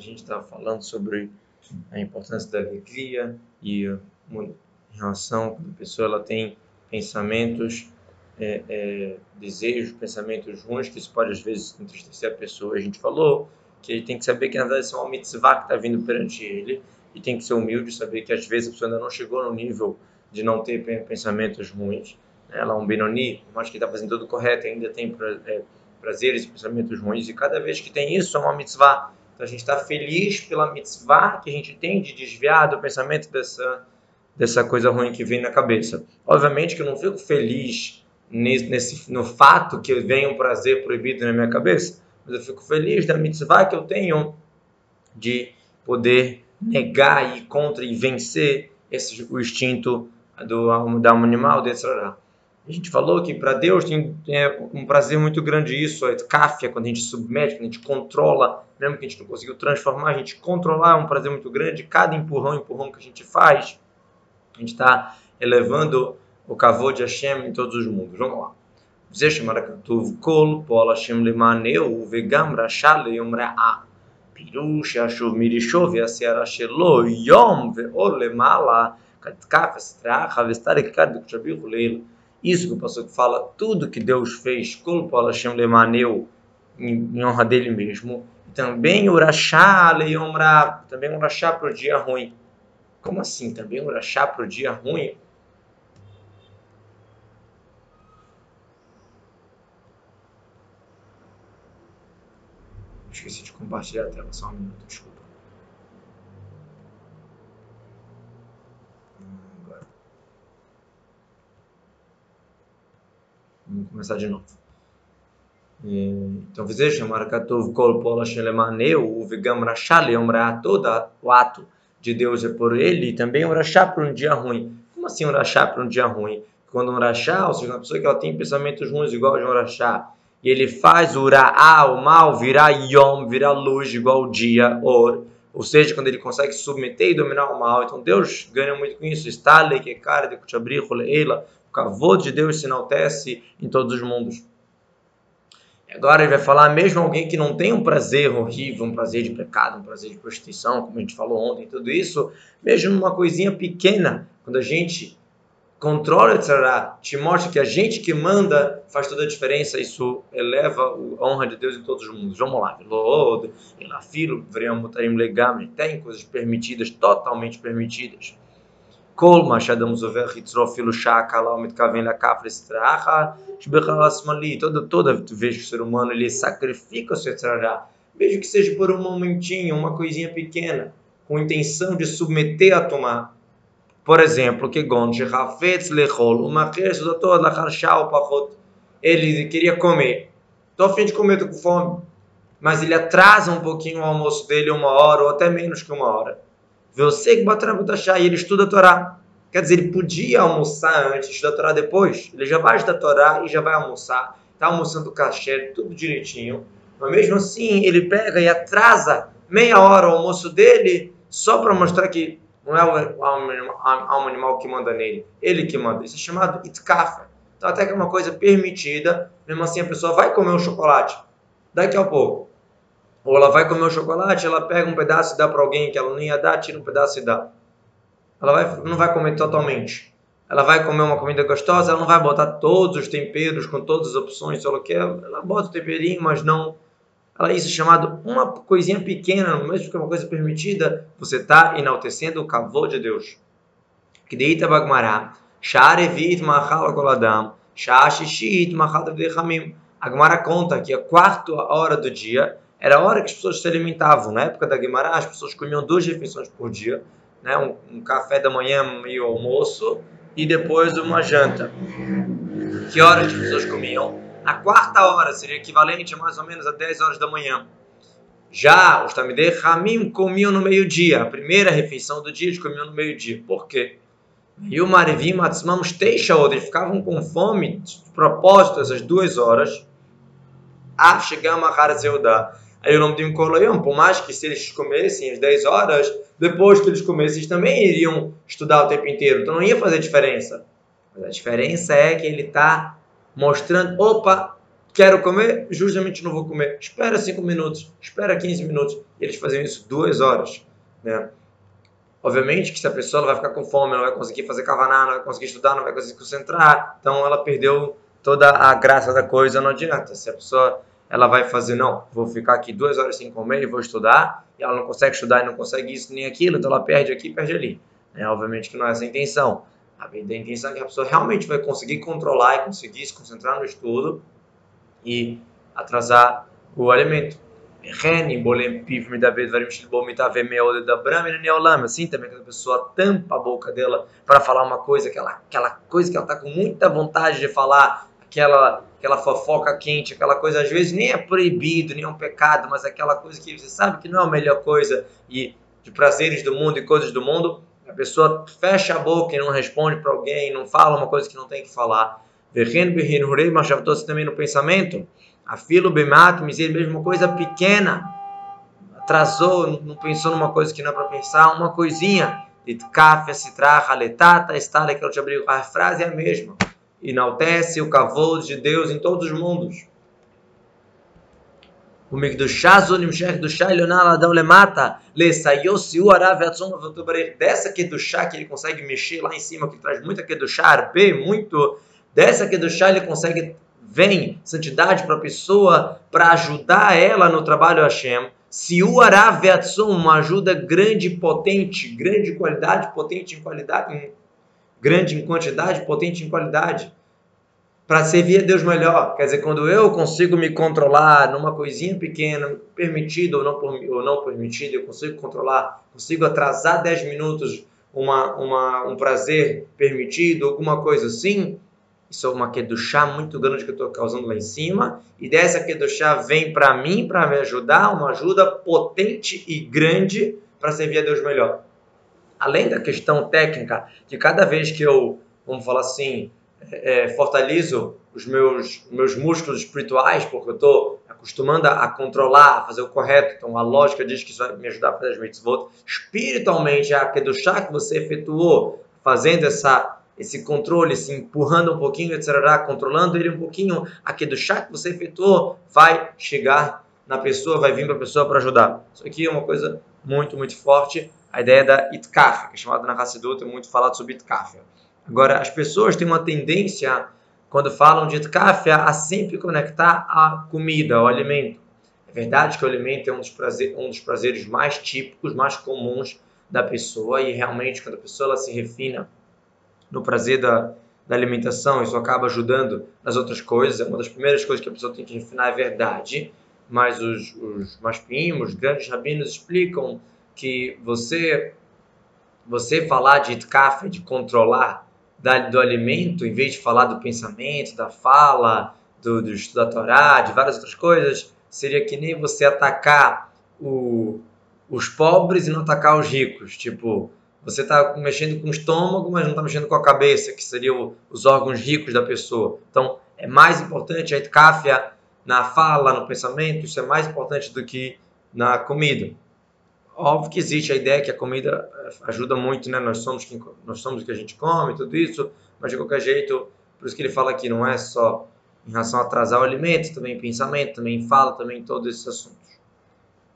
a gente está falando sobre a importância da alegria e em relação quando a pessoa ela tem pensamentos, é, é, desejos, pensamentos ruins, que isso pode às vezes entristecer a pessoa. A gente falou que ele tem que saber que na verdade é uma mitzvah que está vindo perante ele e tem que ser humilde, saber que às vezes a pessoa ainda não chegou no nível de não ter pensamentos ruins. Ela é um Benoni, mas que está fazendo tudo correto, ainda tem é, prazeres e pensamentos ruins, e cada vez que tem isso é uma mitzvah. Então a gente está feliz pela mitzvah que a gente tem de desviar do pensamento dessa, dessa coisa ruim que vem na cabeça. Obviamente que eu não fico feliz nesse, nesse, no fato que vem um prazer proibido na minha cabeça, mas eu fico feliz da mitzvah que eu tenho de poder negar e contra e vencer esse, o instinto do, da alma animal, de Yetzirah. A gente falou que para Deus tem é um prazer muito grande isso, a cáfia, quando a gente submete, quando a gente controla, mesmo que a gente não conseguiu transformar, a gente controlar é um prazer muito grande. Cada empurrão, empurrão que a gente faz, a gente está elevando o kavod de Hashem em todos os mundos. Vamos lá. זה שמר כתוב כל פועל השם למענהו וגם רשע ליום רעה. פירוש ישוב מרישו והסערה שלו יום ואור למעלה כתקף הסטרחה וסתרק כד וקשביחו לילה isso que o pastor fala, tudo que Deus fez, Kolpo Hashem Lemaneu, em honra dele mesmo, também Urachá Leomra, também Urachá para o dia ruim. Como assim? Também Urachá para o dia ruim? Esqueci de compartilhar a tela, só um minuto, desculpa. Vamos começar de novo. Então, chamar Katov Kol Pola Shelemaneu, Vigam Rachal Yom toda o ato de Deus é por ele, e também um Rachá para um dia ruim. Como assim um Rachá para um dia ruim? Quando um Rachá, ou seja, uma pessoa que ela tem pensamentos ruins igual de um Rachá, e ele faz o o mal, virar Yom, virar luz igual o dia, Or. Ou seja, quando ele consegue submeter e dominar o mal. Então Deus ganha muito com isso. Está que cara de Kuchabri, Eila, o cavô de Deus se enaltece em todos os mundos. Agora ele vai falar, mesmo alguém que não tem um prazer horrível, um prazer de pecado, um prazer de prostituição, como a gente falou ontem, tudo isso, mesmo numa coisinha pequena, quando a gente controla etc., te mostra que a gente que manda faz toda a diferença, isso eleva a honra de Deus em todos os mundos. Vamos lá. Lod, Elafilo, Vreamutarim Legam, tem coisas permitidas, totalmente permitidas. כל מה שאדם עובר יצרו אפילו שעה קלה ומתכוון לכף לסטראחה, שבכלל השמאלי, toda, toda vez que o ser humano ele sacrifica o seu trará, mesmo que seja por um momentinho, uma coisinha pequena, com intenção de submeter a tomar. Por exemplo, que gonche hafetz lechol, uma criança toda lachar pachot, ele queria comer, estou a fim de comer, estou com fome, mas ele atrasa um pouquinho o almoço dele, uma hora ou até menos que uma hora você que bota na e ele estuda a Torá. Quer dizer, ele podia almoçar antes, estudar a Torá depois. Ele já vai estudar a Torá e já vai almoçar. Está almoçando cachê, tudo direitinho. Mas mesmo assim, ele pega e atrasa meia hora o almoço dele só para mostrar que não é o alma animal que manda nele, ele que manda. Isso é chamado itkafa. Então, até que é uma coisa permitida, mesmo assim a pessoa vai comer um chocolate daqui a pouco. Ou ela vai comer o chocolate, ela pega um pedaço e dá para alguém que ela não ia dar, tira um pedaço e dá. Ela vai, não vai comer totalmente. Ela vai comer uma comida gostosa, ela não vai botar todos os temperos com todas as opções, se ela quer, ela bota o temperinho, mas não. Ela isso é chamado uma coisinha pequena, mesmo que é uma coisa permitida, você está enaltecendo o cavô de Deus. Que deita bagmará, sharevit machal koladam, shashishit machal vechamim. A Gemara conta que a quarta hora do dia era a hora que as pessoas se alimentavam. Na época da Guimarães, as pessoas comiam duas refeições por dia, né? um, um café da manhã, meio almoço, e depois uma janta. Que hora as pessoas comiam? A quarta hora seria equivalente a mais ou menos a 10 horas da manhã. Já os Tamidei Ramim comiam no meio-dia. A primeira refeição do dia eles comiam no meio-dia. Por quê? E o Marivim Matzmamos Teixaod, eles ficavam com fome de propósito essas duas horas. Ah, chegamos a Harazeudá. Aí o nome de Mkoloyom, por mais que se eles comessem às 10 horas, depois que eles comessem, eles também iriam estudar o tempo inteiro. Então não ia fazer diferença. Mas a diferença é que ele está mostrando, opa, quero comer, justamente não vou comer. Espera 5 minutos, espera 15 minutos. E eles faziam isso duas horas. Né? Obviamente que se a pessoa vai ficar com fome, não vai conseguir fazer cavaná, não vai conseguir estudar, não vai conseguir concentrar, então ela perdeu toda a graça da coisa, não adianta. Se a pessoa ela vai fazer, não, vou ficar aqui duas horas sem comer e vou estudar, e ela não consegue estudar e não consegue isso nem aquilo, então ela perde aqui perde ali. É, obviamente que não é essa a intenção. A intenção é que a pessoa realmente vai conseguir controlar e conseguir se concentrar no estudo e atrasar o alimento. Assim também, quando a pessoa tampa a boca dela para falar uma coisa, aquela, aquela coisa que ela está com muita vontade de falar, aquela, aquela fofoca quente, aquela coisa, às vezes nem é proibido, nem é um pecado, mas aquela coisa que você sabe que não é a melhor coisa e de prazeres do mundo e coisas do mundo, a pessoa fecha a boca e não responde para alguém, não fala uma coisa que não tem que falar. Mas também no pensamento, a filo bemat, miser, mesmo coisa pequena, atrasou, não pensou numa coisa que não é para pensar, uma coisinha. Itkafia, citraha, letata, estale, que eu te abri, a frase é a mesma. Enaltece o cavalo de Deus em todos os mundos. O Migdushá, Zonimshech do Shá, Leonel Adão Lemata, Lesaiô, Siu, Arav, Atzon, Dessa Kedushá que ele consegue mexer lá em cima, que traz muita Kedushá, Arpe, muito. Dessa Kedushá ele consegue vem santidade para a pessoa, para ajudar ela no trabalho Hashem. Se o Aravetson, uma ajuda grande, potente, grande qualidade, potente em qualidade, em, grande em quantidade, potente em qualidade, para servir a Deus melhor. Quer dizer, quando eu consigo me controlar numa coisinha pequena, permitido ou não, ou não permitido, eu consigo controlar, consigo atrasar 10 minutos uma, uma, um prazer permitido, alguma coisa assim, isso é uma chá muito grande que eu estou causando lá em cima. E dessa chá vem para mim, para me ajudar, uma ajuda potente e grande para servir a Deus melhor. Além da questão técnica, que cada vez que eu, vamos falar assim, é, é fortaleço os meus, meus músculos espirituais, porque eu estou acostumando a, a, controlar, a fazer o correto, então a lógica diz que isso vai me ajudar a fazer as mitzvot. Espiritualmente, a chá que você efetuou, fazendo essa esse controle, se empurrando um pouquinho, etc., controlando ele um pouquinho, aqui do chá que você efetuou vai chegar na pessoa, vai vir para a pessoa para ajudar. Isso aqui é uma coisa muito, muito forte. A ideia da itkaf, que é chamada na Hassidut, é muito falado sobre itkaf. Agora, as pessoas têm uma tendência, quando falam de itkaf, a sempre conectar a comida, ao alimento. É verdade que o alimento é um dos, prazer, um dos prazeres mais típicos, mais comuns da pessoa, e realmente, quando a pessoa ela se refina no prazer da, da alimentação, isso acaba ajudando nas outras coisas. É uma das primeiras coisas que a pessoa tem que refinar é verdade. Mas os, os maspimos, os grandes rabinos explicam que você você falar de itkaf, de controlar da, do alimento, em vez de falar do pensamento, da fala, do, do estudo da Torá, de várias outras coisas, seria que nem você atacar o, os pobres e não atacar os ricos. Tipo, você está mexendo com o estômago, mas não está mexendo com a cabeça, que seriam os órgãos ricos da pessoa. Então, é mais importante a etkafia na fala, no pensamento, isso é mais importante do que na comida. Óbvio que existe a ideia que a comida eh, ajuda muito, né? Nós somos quem, nós somos o que a gente come, tudo isso, mas de qualquer jeito, por isso que ele fala aqui, não é só em relação a atrasar o alimento, também pensamento, também fala, também todos esses assuntos.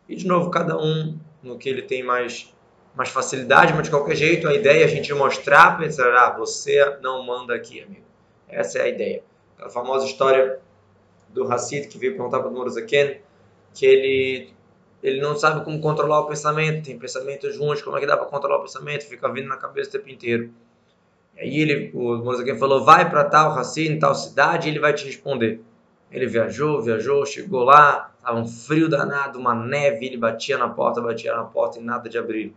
E de novo, cada um no que ele tem mais mais facilidade, mas de qualquer jeito a ideia é a gente mostrar ele, ah, você não manda aqui, amigo. Essa é a ideia. Aquela famosa história do Hassid que veio perguntar para o Morazaken que ele ele não sabe como controlar o pensamento, tem pensamentos ruins, como é que dá para controlar o pensamento, fica vindo na cabeça o tempo inteiro. E aí ele, o Morazaken falou, vai para tal em tal cidade, e ele vai te responder. Ele viajou, viajou, chegou lá, estava um frio danado, uma neve, ele batia na porta, batia na porta e nada de abrir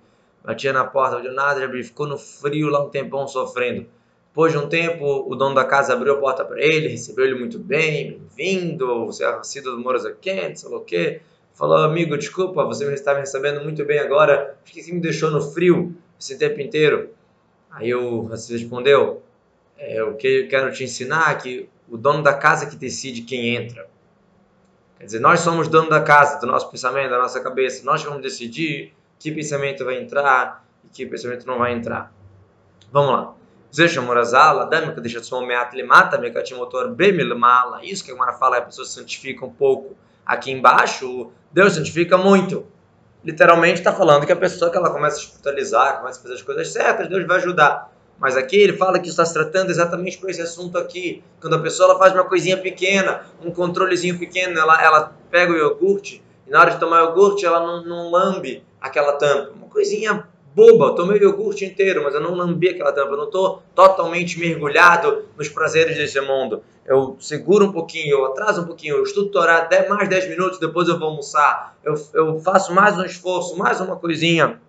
batia na porta, nada, ele ficou no frio lá um tempão sofrendo. Depois de um tempo, o dono da casa abriu a porta para ele, recebeu ele muito bem, bem-vindo, você é sido do Moras Quente, sei lá o quê falou, amigo, desculpa, você me está me recebendo muito bem agora, acho que você me deixou no frio esse tempo inteiro? Aí o você respondeu, é, o que eu quero te ensinar é que o dono da casa que decide quem entra. Quer dizer, nós somos dono da casa, do nosso pensamento, da nossa cabeça. Nós vamos decidir que pensamento vai entrar e que pensamento não vai entrar. Vamos lá. Zecha Morazala, Damika deixa de mata Mekatimotor mala. Isso que a Mara fala, a pessoa se santifica um pouco aqui embaixo, Deus santifica muito. Literalmente está falando que a pessoa que ela começa a espiritualizar, começa a fazer as coisas certas, Deus vai ajudar. Mas aqui ele fala que está se tratando exatamente por esse assunto aqui. Quando a pessoa ela faz uma coisinha pequena, um controlezinho pequeno, ela, ela pega o iogurte e na hora de tomar iogurte ela não, não lambe aquela tampa. Uma coisinha boba, eu tomei o iogurte inteiro, mas eu não lambi aquela tampa, eu não estou totalmente mergulhado nos prazeres desse mundo. Eu seguro um pouquinho, eu atraso um pouquinho, eu estudo Torá mais 10 minutos, depois eu vou almoçar. Eu, eu faço mais um esforço, mais uma coisinha.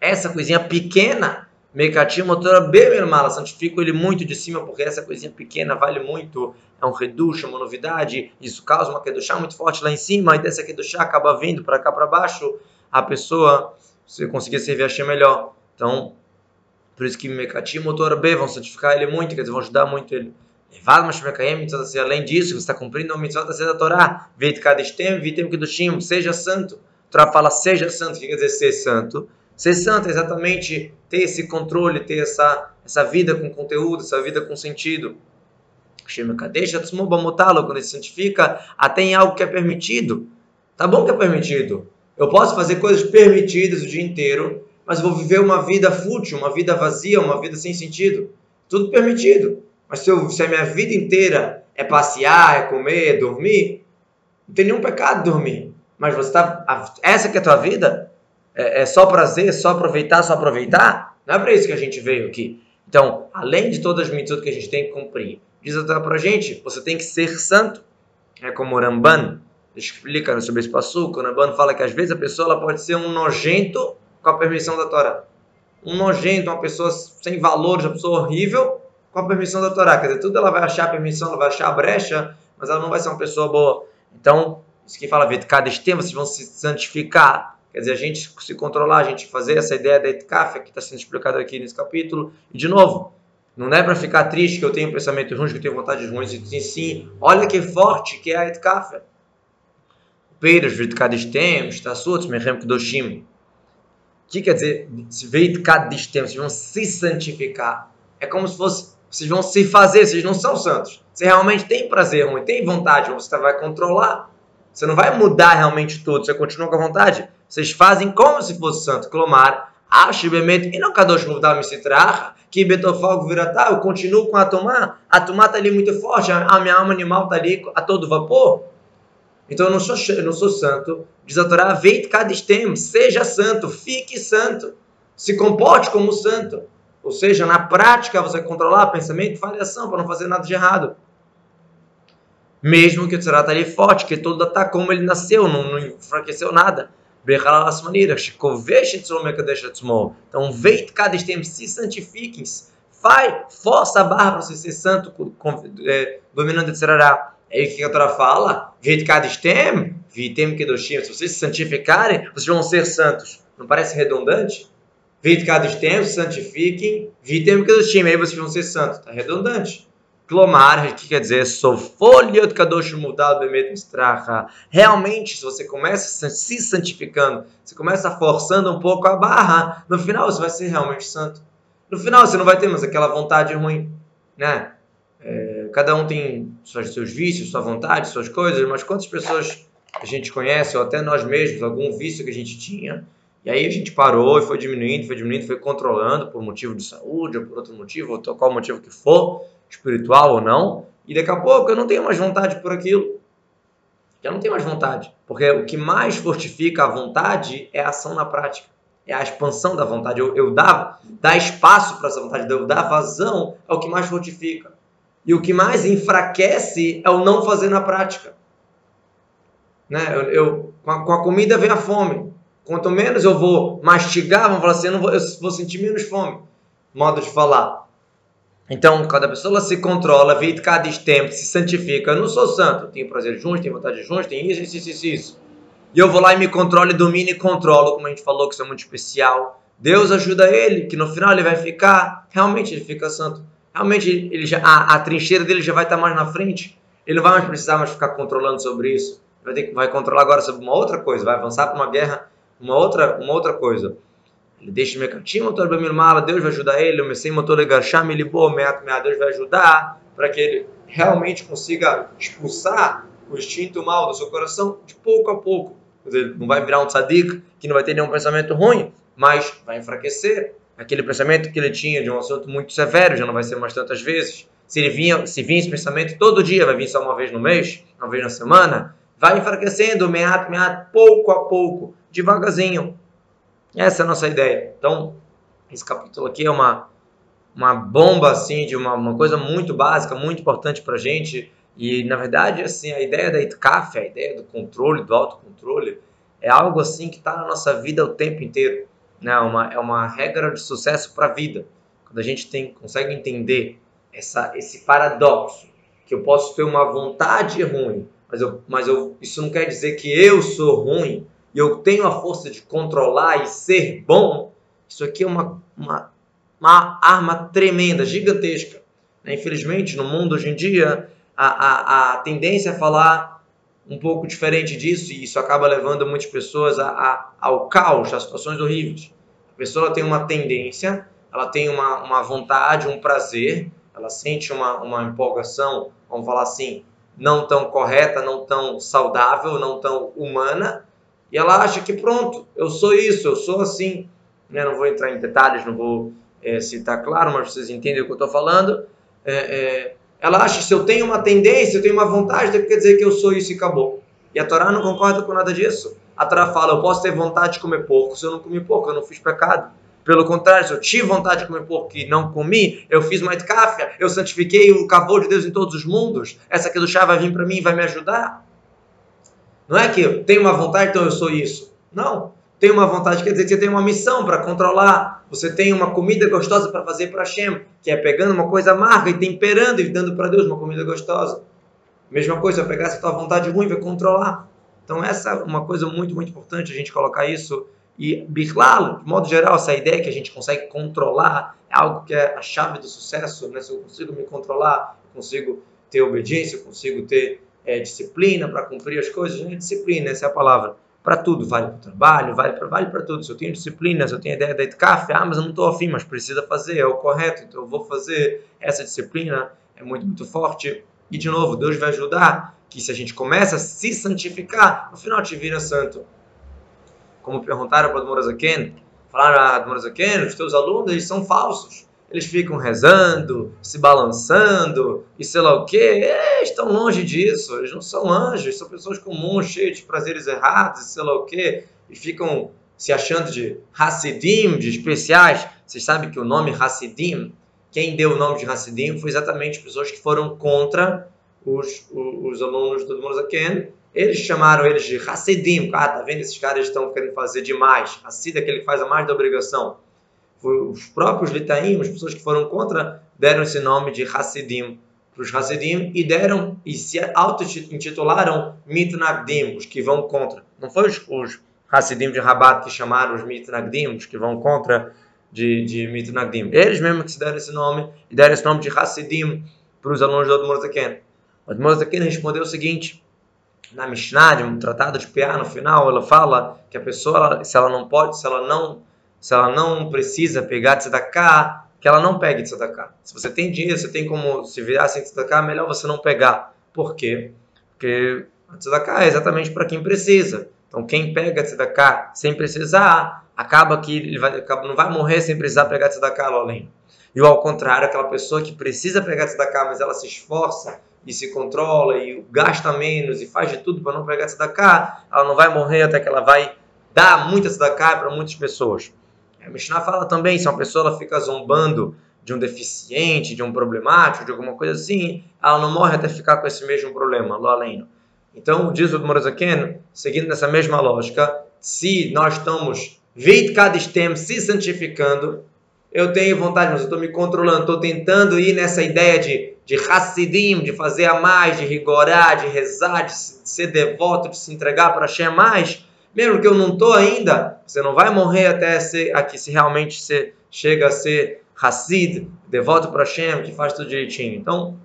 Essa coisinha pequena, Mekati motora bem mala, santifico ele muito de cima, porque essa coisinha pequena vale muito. É um reducho, uma novidade, isso causa uma kedushá muito forte lá em cima, e dessa kedushá acaba vindo para cá para baixo, a pessoa você conseguir servir Hashem melhor. Então, por isso que Mekati motor B vão santificar ele muito, quer dizer, vão ajudar muito ele. Além disso, você está cumprindo o mitzvah da Torá. Veit kadestem, vitem kedushim, seja santo. A Torá fala seja santo, o que quer dizer ser santo? Ser santo é exatamente ter esse controle, ter essa, essa vida com conteúdo, essa vida com sentido. Quando ele se santifica, até em algo que é permitido. Tá bom que é permitido. Eu posso fazer coisas permitidas o dia inteiro, mas vou viver uma vida fútil, uma vida vazia, uma vida sem sentido. Tudo permitido. Mas se, eu, se a minha vida inteira é passear, é comer, é dormir, não tem nenhum pecado dormir. Mas você está. Essa que é a tua vida? É, é só prazer, só aproveitar, só aproveitar? Não é para isso que a gente veio aqui. Então, além de todas as medidas que a gente tem que cumprir, diz até para a gente, você tem que ser santo. É como o Ramban, explica sobre esse passo, o Nabano fala que às vezes a pessoa ela pode ser um nojento com a permissão da Torá. Um nojento, uma pessoa sem valores, uma pessoa horrível com a permissão da Torá. Quer dizer, tudo ela vai achar a permissão, ela vai achar a brecha, mas ela não vai ser uma pessoa boa. Então, isso que fala, cada tema vocês vão se santificar. Quer dizer, a gente se controlar, a gente fazer essa ideia da etkaf, que está sendo explicado aqui nesse capítulo. E, de novo, não é para ficar triste que eu tenho pensamento ruim, que eu tenho vontade de ruins. Sim, sim, olha que forte que é a etkaf. Peiras, Vitkadistem, Stassut, Mechem Kudoshim. O que quer dizer Vitkadistem? Vocês vão se santificar. É como se fosse, vocês vão se fazer, vocês não são santos. Você realmente tem prazer ruim, tem vontade, você vai controlar. Você não vai mudar realmente tudo, você continua com a vontade. Vocês fazem como se fosse santo. Clomar, Ashibemet, e não Kadosh Muvdal Misitraha, que Betofalgo Viratá, eu continuo com a Tomá. A Tomá está ali muito forte, a minha alma animal está ali a todo vapor. Então eu não sou, eu não sou santo. Diz a Torá, veit kadistem, seja santo, fique santo. Se comporte como santo. Ou seja, na prática você controlar pensamento, fale ação para não fazer nada de errado. Mesmo que o Tzara está ali forte, que todo está como ele nasceu, não, não enfraqueceu nada. Então, veit kadistem, se santifiquem. Vai, força a barra para você ser santo, dominando o Tzarará. É o que a Torá fala. Vitkadistem, vitem kedoshim. Se vocês se santificarem, vocês vão ser santos. Não parece redundante? Vitkadistem, santifiquem, vitem kedoshim. Aí vocês vão ser santos. Está redundante. Clomar, que quer dizer, sou folha de kadosh mudado bemet mistracha. Realmente, se você começa se santificando, você começa forçando um pouco a barra, no final você vai ser realmente santo. No final você não vai ter mais aquela vontade ruim, né? Cada um tem seus, vícios, sua vontade, suas coisas, mas quantas pessoas a gente conhece, ou até nós mesmos, algum vício que a gente tinha, e aí a gente parou e foi diminuindo, foi diminuindo, foi controlando por motivo de saúde, ou por outro motivo, ou qual motivo que for, espiritual ou não, e daqui a pouco eu não tenho mais vontade por aquilo. Já não tenho mais vontade. Porque o que mais fortifica a vontade é a ação na prática. É a expansão da vontade. Eu, eu dar, dar espaço para essa vontade, eu dar vazão é o que mais fortifica. E o que mais enfraquece é o não fazer na prática. Né? Eu, eu com, a, com, a, comida vem a fome. Quanto menos eu vou mastigar, vamos falar assim, eu, vou, eu vou sentir menos fome. Modo de falar. Então, quando a pessoa se controla, vive cada tempo, se santifica. Eu não sou santo, tenho prazer juntos, tenho vontade juntos, tenho isso, isso, isso, isso. E eu vou lá e me controlo, e domino e controlo, como a gente falou, que isso é muito especial. Deus ajuda ele, que no final ele vai ficar, realmente ele fica santo realmente ele já, a, a, trincheira dele já vai estar mais na frente. Ele não vai mais precisar mais ficar controlando sobre isso. Vai, ter, vai controlar agora sobre uma outra coisa, vai avançar para uma guerra, uma outra, uma outra coisa. ele deixa Mekatim motor Bemilmala, Deus vai ajudar ele, o Messei motor Legarsham, Meat Meat, Deus vai ajudar para que ele realmente consiga expulsar o instinto mal do seu coração de pouco a pouco. Ele não vai virar um tzadik que não vai ter nenhum pensamento ruim, mas vai enfraquecer aquele pensamento que ele tinha de um assunto muito severo, já não vai ser mais tantas vezes. Se ele vinha, se vinha esse pensamento todo dia, vai vir só uma vez no mês, uma vez na semana, vai enfraquecendo, meat, meat, pouco a pouco, devagarzinho. Essa é a nossa ideia. Então, esse capítulo aqui é uma, uma bomba, assim, de uma, uma coisa muito básica, muito importante para gente. E, na verdade, assim, a ideia da Itkaf, a ideia do controle, do autocontrole, é algo, assim, que está na nossa vida o tempo inteiro. Né? Uma, é uma regra de sucesso para a vida. Quando a gente tem, consegue entender essa, esse paradoxo, que eu posso ter uma vontade ruim, mas, eu, mas eu, isso não quer dizer que eu sou ruim e eu tenho a força de controlar e ser bom. Isso aqui é uma, uma, uma arma tremenda, gigantesca. Né? Infelizmente, no mundo hoje em dia, a, a, a tendência é falar um pouco diferente disso e isso acaba levando muitas pessoas a, a, ao caos, a situações horríveis. A pessoa tem uma tendência, ela tem uma, uma vontade, um prazer, ela sente uma, uma empolgação, vamos falar assim, não tão correta, não tão saudável, não tão humana, e ela acha que pronto, eu sou isso, eu sou assim. Né? Não vou entrar em detalhes, não vou é, citar claro, mas vocês entendem o que eu estou falando. É, é, ela acha que se eu tenho uma tendência, eu tenho uma vontade, quer dizer que eu sou isso e acabou. E a Torá não concorda com nada disso. A Torá fala, eu posso ter vontade de comer porco, se eu não comi porco, eu não fiz pecado. Pelo contrário, se eu tive vontade de comer porco e não comi, eu fiz mais café, eu santifiquei o cavalo de Deus em todos os mundos. Essa aqui do chá vai vir para mim e vai me ajudar. Não é que eu tenho uma vontade, então eu sou isso. Não. Tenho uma vontade quer dizer que você tem uma missão para controlar. Você tem uma comida gostosa para fazer para Hashem, que é pegando uma coisa amarga e temperando e dando para Deus uma comida gostosa. Mesma coisa, pegar essa tua vontade ruim vai controlar. Então essa é uma coisa muito, muito importante a gente colocar isso e Bichlal, de modo geral, essa ideia que a gente consegue controlar é algo que é a chave do sucesso. Né? Se eu consigo me controlar, consigo ter obediência, consigo ter é, disciplina para cumprir as coisas. Né? Disciplina, essa é a palavra. Para tudo, vale para o trabalho, vale para vale tudo. Se eu tenho disciplina, se eu tenho ideia de café, ah, mas eu não estou afim, mas precisa fazer, é o correto, então eu vou fazer. Essa disciplina é muito, muito forte. E de novo, Deus vai ajudar que se a gente começa a se santificar, no final te vira santo como perguntaram para o Morazaken, falaram a Morazaken, os teus alunos eles são falsos. Eles ficam rezando, se balançando e sei lá o que. É, estão longe disso. Eles não são anjos, são pessoas comuns, cheias de prazeres errados sei lá o que. E ficam se achando de Hassidim, de especiais. Vocês sabem que o nome Hassidim, quem deu o nome de Hassidim foi exatamente pessoas que foram contra os, os, os alunos do Morazaken eles chamaram eles de Hassidim. Ah, tá vendo? Esses caras estão querendo fazer demais. Hassid é aquele que faz a mais da obrigação. Os próprios litaim, as pessoas que foram contra, deram esse nome de Hassidim para os Hassidim e deram e se auto-intitularam Mitnagdim, os que vão contra. Não foi os, os Hassidim de Rabat que chamaram os Mitnagdim, os que vão contra de, de Mitnagdim. Eles mesmos que se deram esse nome e deram esse nome de Hassidim para os alunos do Admorzaken. O Admorzaken respondeu o seguinte na Mishnah, um tratado de PA, no final, ela fala que a pessoa, se ela não pode, se ela não, se ela não precisa pegar de tzedakah, que ela não pegue de tzedakah. Se você tem dinheiro, você tem como se virar sem tzedakah, melhor você não pegar. Por quê? Porque a tzedakah é exatamente para quem precisa. Então, quem pega tzedakah sem precisar, acaba que ele vai, não vai morrer sem precisar pegar tzedakah além. E ao contrário, aquela pessoa que precisa pegar tzedakah, mas ela se esforça e se controla e gasta menos e faz de tudo para não pegar tzedakah, ela não vai morrer até que ela vai dar muita tzedakah para muitas pessoas. A Mishnah fala também, se uma pessoa ela fica zombando de um deficiente, de um problemático, de alguma coisa assim, ela não morre até ficar com esse mesmo problema, lo além. Então, diz o Morazaken, seguindo nessa mesma lógica, se nós estamos veit kadistem se santificando, eu tenho vontade, mas eu estou me controlando, estou tentando ir nessa ideia de de Hassidim, de fazer a mais, de rigorar, de rezar, de ser devoto, de se entregar para Hashem mais, mesmo que eu não estou ainda, você não vai morrer até ser aqui, se realmente você chega a ser Hassid, devoto para Hashem, que faz tudo direitinho. Então,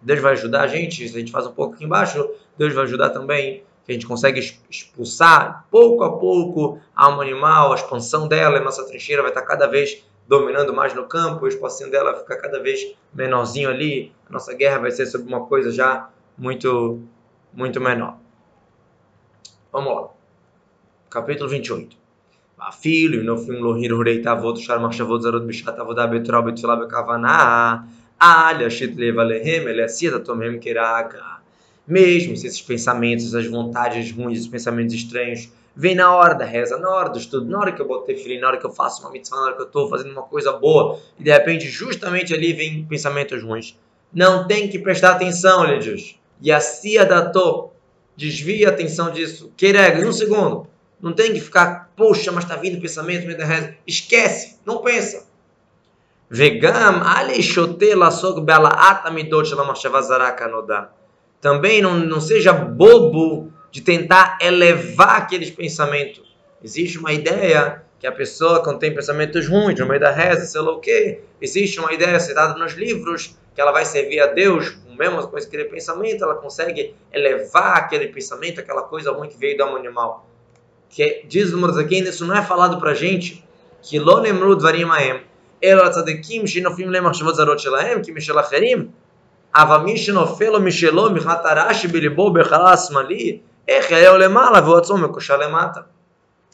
Deus vai ajudar a gente, se a gente faz um pouco aqui embaixo, Deus vai ajudar também que a gente consegue expulsar pouco a pouco a alma animal, a expansão dela, a nossa trincheira vai estar cada vez dominando mais no campo, o espacinho dela fica cada vez menorzinho ali, a nossa guerra vai ser sobre uma coisa já muito, muito menor. Vamos lá. Capítulo 28. Filho, no fim lohir hurei tavot shar machshavot zarot bishat avodah betral betfilah bekavaná al yashit lev alehem ele asida tomem keraga mesmo se esses pensamentos, essas vontades ruins, esses pensamentos estranhos, vêm na hora da reza, na hora do estudo, na hora que eu botei filho, na hora que eu faço uma mitzvah, na hora que eu estou fazendo uma coisa boa, e de repente, justamente ali, vem pensamentos ruins. Não tem que prestar atenção, ele diz. E a cia desvia a atenção disso. Querega, um segundo. Não tem que ficar, poxa, mas está vindo pensamento. Esquece, não pensa. Vegam, também não, não seja bobo de tentar elevar aqueles pensamentos. Existe uma ideia que a pessoa, quando tem pensamentos ruins, no meio da reza, sei lá o quê, existe uma ideia citada nos livros que ela vai servir a Deus com coisa que aquele pensamento, ela consegue elevar aquele pensamento, aquela coisa ruim que veio do animal Que diz o aqui, isso não é falado pra gente, que lo nemru dvarim aem, ela tzadikim shinofim lem achshavot zarot shelahem, ki mishel acherim, אבל שנופל לו משלו מבחינת הרש"י בליבו בחלל השמאלי, איך היה למעלה והוא עצמו מקושר למטה.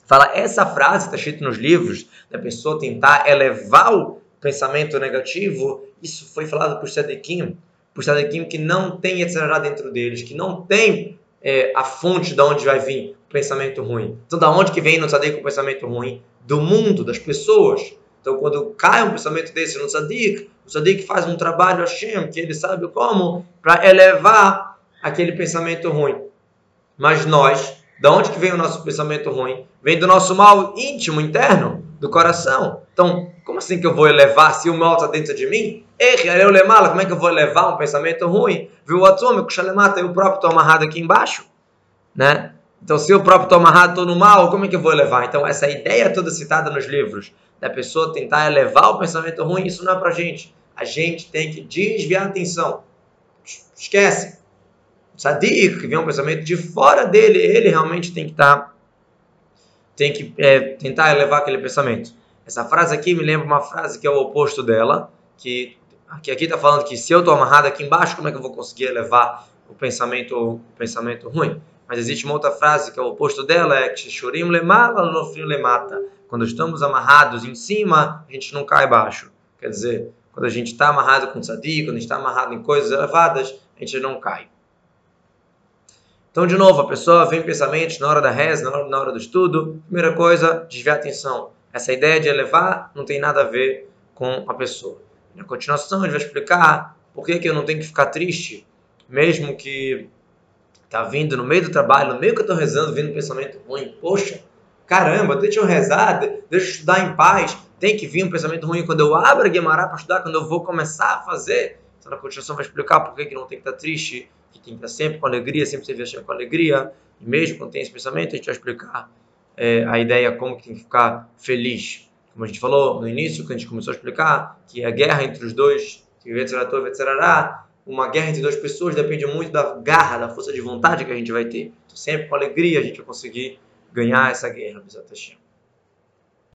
Fala, essa frase está escrita nos livros, da pessoa tentar elevar o pensamento negativo, isso foi falado por Sadequim, por Sadequim que não tem Yetzirah dentro deles, que não tem é, a fonte de onde vai vir o pensamento ruim. Então, da onde que vem no Sadeq o pensamento ruim? Do mundo, das pessoas. Então, quando cai um pensamento desse no Sadik, o Sadik faz um trabalho Hashem, que ele sabe como, para elevar aquele pensamento ruim. Mas nós, da onde que vem o nosso pensamento ruim? Vem do nosso mal íntimo, interno, do coração. Então, como assim que eu vou elevar se o mal está dentro de mim? Como é que eu vou elevar um pensamento ruim? Viu o atômico, o o próprio estou amarrado aqui embaixo, né? Então, se eu próprio estou amarrado, estou no mal, como é que eu vou elevar? Então, essa ideia toda citada nos livros, da pessoa tentar elevar o pensamento ruim, isso não é para gente. A gente tem que desviar a atenção. Esquece. Sadik, que vem um pensamento de fora dele, ele realmente tem que estar, tá, tem que é, tentar elevar aquele pensamento. Essa frase aqui me lembra uma frase que é o oposto dela, que, que aqui está falando que se eu estou amarrado aqui embaixo, como é que eu vou conseguir elevar o pensamento, o pensamento ruim? Mas existe uma outra frase que é o oposto dela, é que chorim lemala, lofrim lemata. Quando estamos amarrados em cima, a gente não cai baixo. Quer dizer, quando a gente está amarrado com tzadik, quando a gente está amarrado em coisas elevadas, a gente não cai. Então, de novo, a pessoa vem pensamentos na hora da reza, na hora, na hora do estudo. Primeira coisa, desviar a atenção. Essa ideia de elevar não tem nada a ver com a pessoa. Na continuação, ele vai explicar por que, que eu não tenho que ficar triste, mesmo que tá vindo no meio do trabalho, no meio que eu estou rezando, vindo um pensamento ruim. Poxa, caramba, deixa eu rezar, deixa eu estudar em paz. Tem que vir um pensamento ruim quando eu abro a Guimarães para estudar, quando eu vou começar a fazer. Então, na continuação, vai explicar por que, que não tem que estar triste, que tem que estar sempre com alegria, sempre servir a com alegria. E mesmo quando tem esse pensamento, a gente vai explicar é, a ideia como que tem que ficar feliz. Como a gente falou no início, que a gente começou a explicar, que a guerra entre os dois, que uma guerra entre duas pessoas depende muito da garra, da força de vontade que a gente vai ter. Então, sempre com alegria a gente vai conseguir ganhar essa guerra, Bezat.